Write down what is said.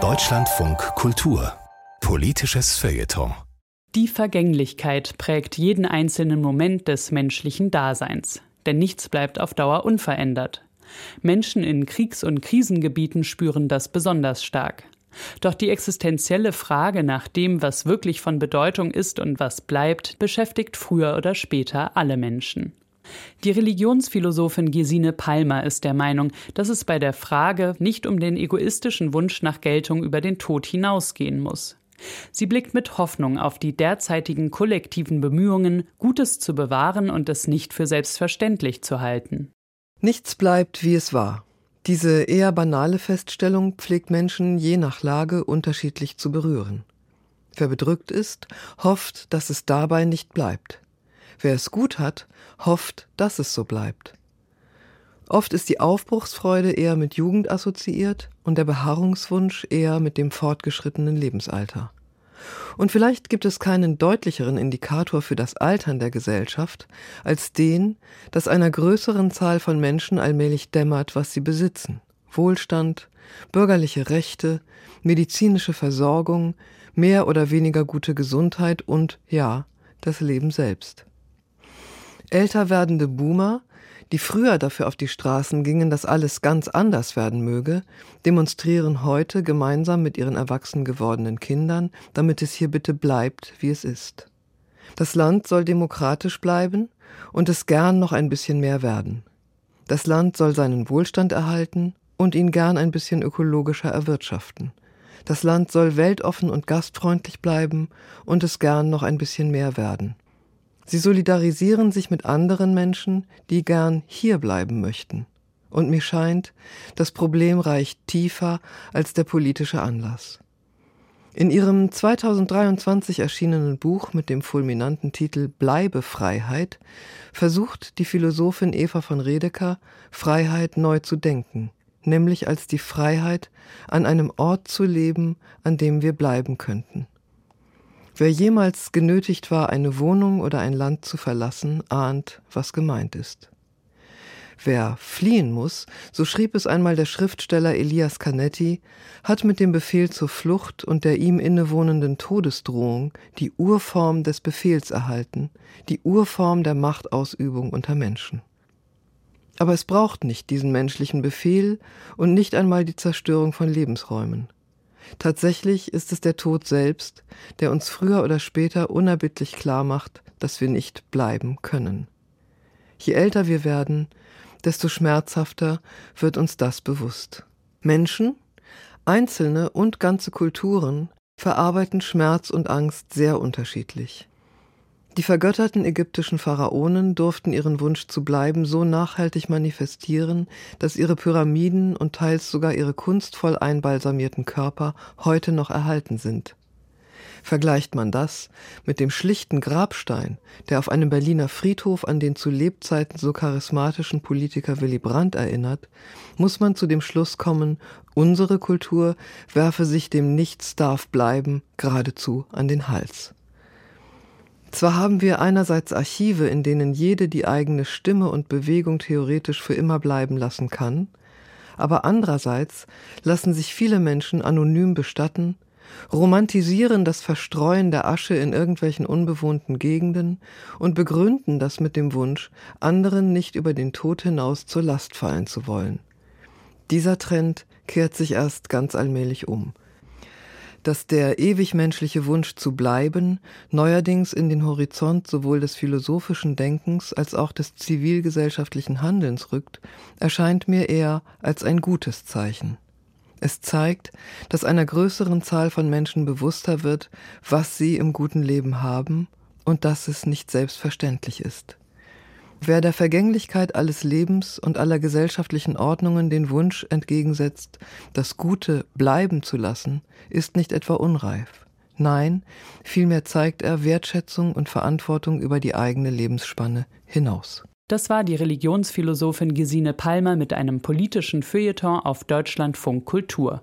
Deutschlandfunk Kultur Politisches Feuilleton Die Vergänglichkeit prägt jeden einzelnen Moment des menschlichen Daseins, denn nichts bleibt auf Dauer unverändert. Menschen in Kriegs- und Krisengebieten spüren das besonders stark. Doch die existenzielle Frage nach dem, was wirklich von Bedeutung ist und was bleibt, beschäftigt früher oder später alle Menschen. Die Religionsphilosophin Gesine Palmer ist der Meinung, dass es bei der Frage nicht um den egoistischen Wunsch nach Geltung über den Tod hinausgehen muss. Sie blickt mit Hoffnung auf die derzeitigen kollektiven Bemühungen, Gutes zu bewahren und es nicht für selbstverständlich zu halten. Nichts bleibt, wie es war. Diese eher banale Feststellung pflegt Menschen je nach Lage unterschiedlich zu berühren. Wer bedrückt ist, hofft, dass es dabei nicht bleibt. Wer es gut hat, hofft, dass es so bleibt. Oft ist die Aufbruchsfreude eher mit Jugend assoziiert und der Beharrungswunsch eher mit dem fortgeschrittenen Lebensalter. Und vielleicht gibt es keinen deutlicheren Indikator für das Altern der Gesellschaft als den, dass einer größeren Zahl von Menschen allmählich dämmert, was sie besitzen. Wohlstand, bürgerliche Rechte, medizinische Versorgung, mehr oder weniger gute Gesundheit und, ja, das Leben selbst. Älter werdende Boomer, die früher dafür auf die Straßen gingen, dass alles ganz anders werden möge, demonstrieren heute gemeinsam mit ihren erwachsen gewordenen Kindern, damit es hier bitte bleibt, wie es ist. Das Land soll demokratisch bleiben und es gern noch ein bisschen mehr werden. Das Land soll seinen Wohlstand erhalten und ihn gern ein bisschen ökologischer erwirtschaften. Das Land soll weltoffen und gastfreundlich bleiben und es gern noch ein bisschen mehr werden. Sie solidarisieren sich mit anderen Menschen, die gern hier bleiben möchten. Und mir scheint, das Problem reicht tiefer als der politische Anlass. In ihrem 2023 erschienenen Buch mit dem fulminanten Titel Bleibefreiheit versucht die Philosophin Eva von Redeker, Freiheit neu zu denken, nämlich als die Freiheit, an einem Ort zu leben, an dem wir bleiben könnten. Wer jemals genötigt war, eine Wohnung oder ein Land zu verlassen, ahnt, was gemeint ist. Wer fliehen muss, so schrieb es einmal der Schriftsteller Elias Canetti, hat mit dem Befehl zur Flucht und der ihm innewohnenden Todesdrohung die Urform des Befehls erhalten, die Urform der Machtausübung unter Menschen. Aber es braucht nicht diesen menschlichen Befehl und nicht einmal die Zerstörung von Lebensräumen. Tatsächlich ist es der Tod selbst, der uns früher oder später unerbittlich klar macht, dass wir nicht bleiben können. Je älter wir werden, desto schmerzhafter wird uns das bewusst. Menschen, einzelne und ganze Kulturen verarbeiten Schmerz und Angst sehr unterschiedlich. Die vergötterten ägyptischen Pharaonen durften ihren Wunsch zu bleiben so nachhaltig manifestieren, dass ihre Pyramiden und teils sogar ihre kunstvoll einbalsamierten Körper heute noch erhalten sind. Vergleicht man das mit dem schlichten Grabstein, der auf einem Berliner Friedhof an den zu Lebzeiten so charismatischen Politiker Willy Brandt erinnert, muss man zu dem Schluss kommen, unsere Kultur werfe sich dem Nichts darf bleiben geradezu an den Hals. Zwar haben wir einerseits Archive, in denen jede die eigene Stimme und Bewegung theoretisch für immer bleiben lassen kann, aber andererseits lassen sich viele Menschen anonym bestatten, romantisieren das Verstreuen der Asche in irgendwelchen unbewohnten Gegenden und begründen das mit dem Wunsch, anderen nicht über den Tod hinaus zur Last fallen zu wollen. Dieser Trend kehrt sich erst ganz allmählich um dass der ewig menschliche Wunsch zu bleiben neuerdings in den Horizont sowohl des philosophischen Denkens als auch des zivilgesellschaftlichen Handelns rückt, erscheint mir eher als ein gutes Zeichen. Es zeigt, dass einer größeren Zahl von Menschen bewusster wird, was sie im guten Leben haben und dass es nicht selbstverständlich ist. Wer der Vergänglichkeit alles Lebens und aller gesellschaftlichen Ordnungen den Wunsch entgegensetzt, das Gute bleiben zu lassen, ist nicht etwa unreif. Nein, vielmehr zeigt er Wertschätzung und Verantwortung über die eigene Lebensspanne hinaus. Das war die Religionsphilosophin Gesine Palmer mit einem politischen Feuilleton auf Deutschlandfunk Kultur.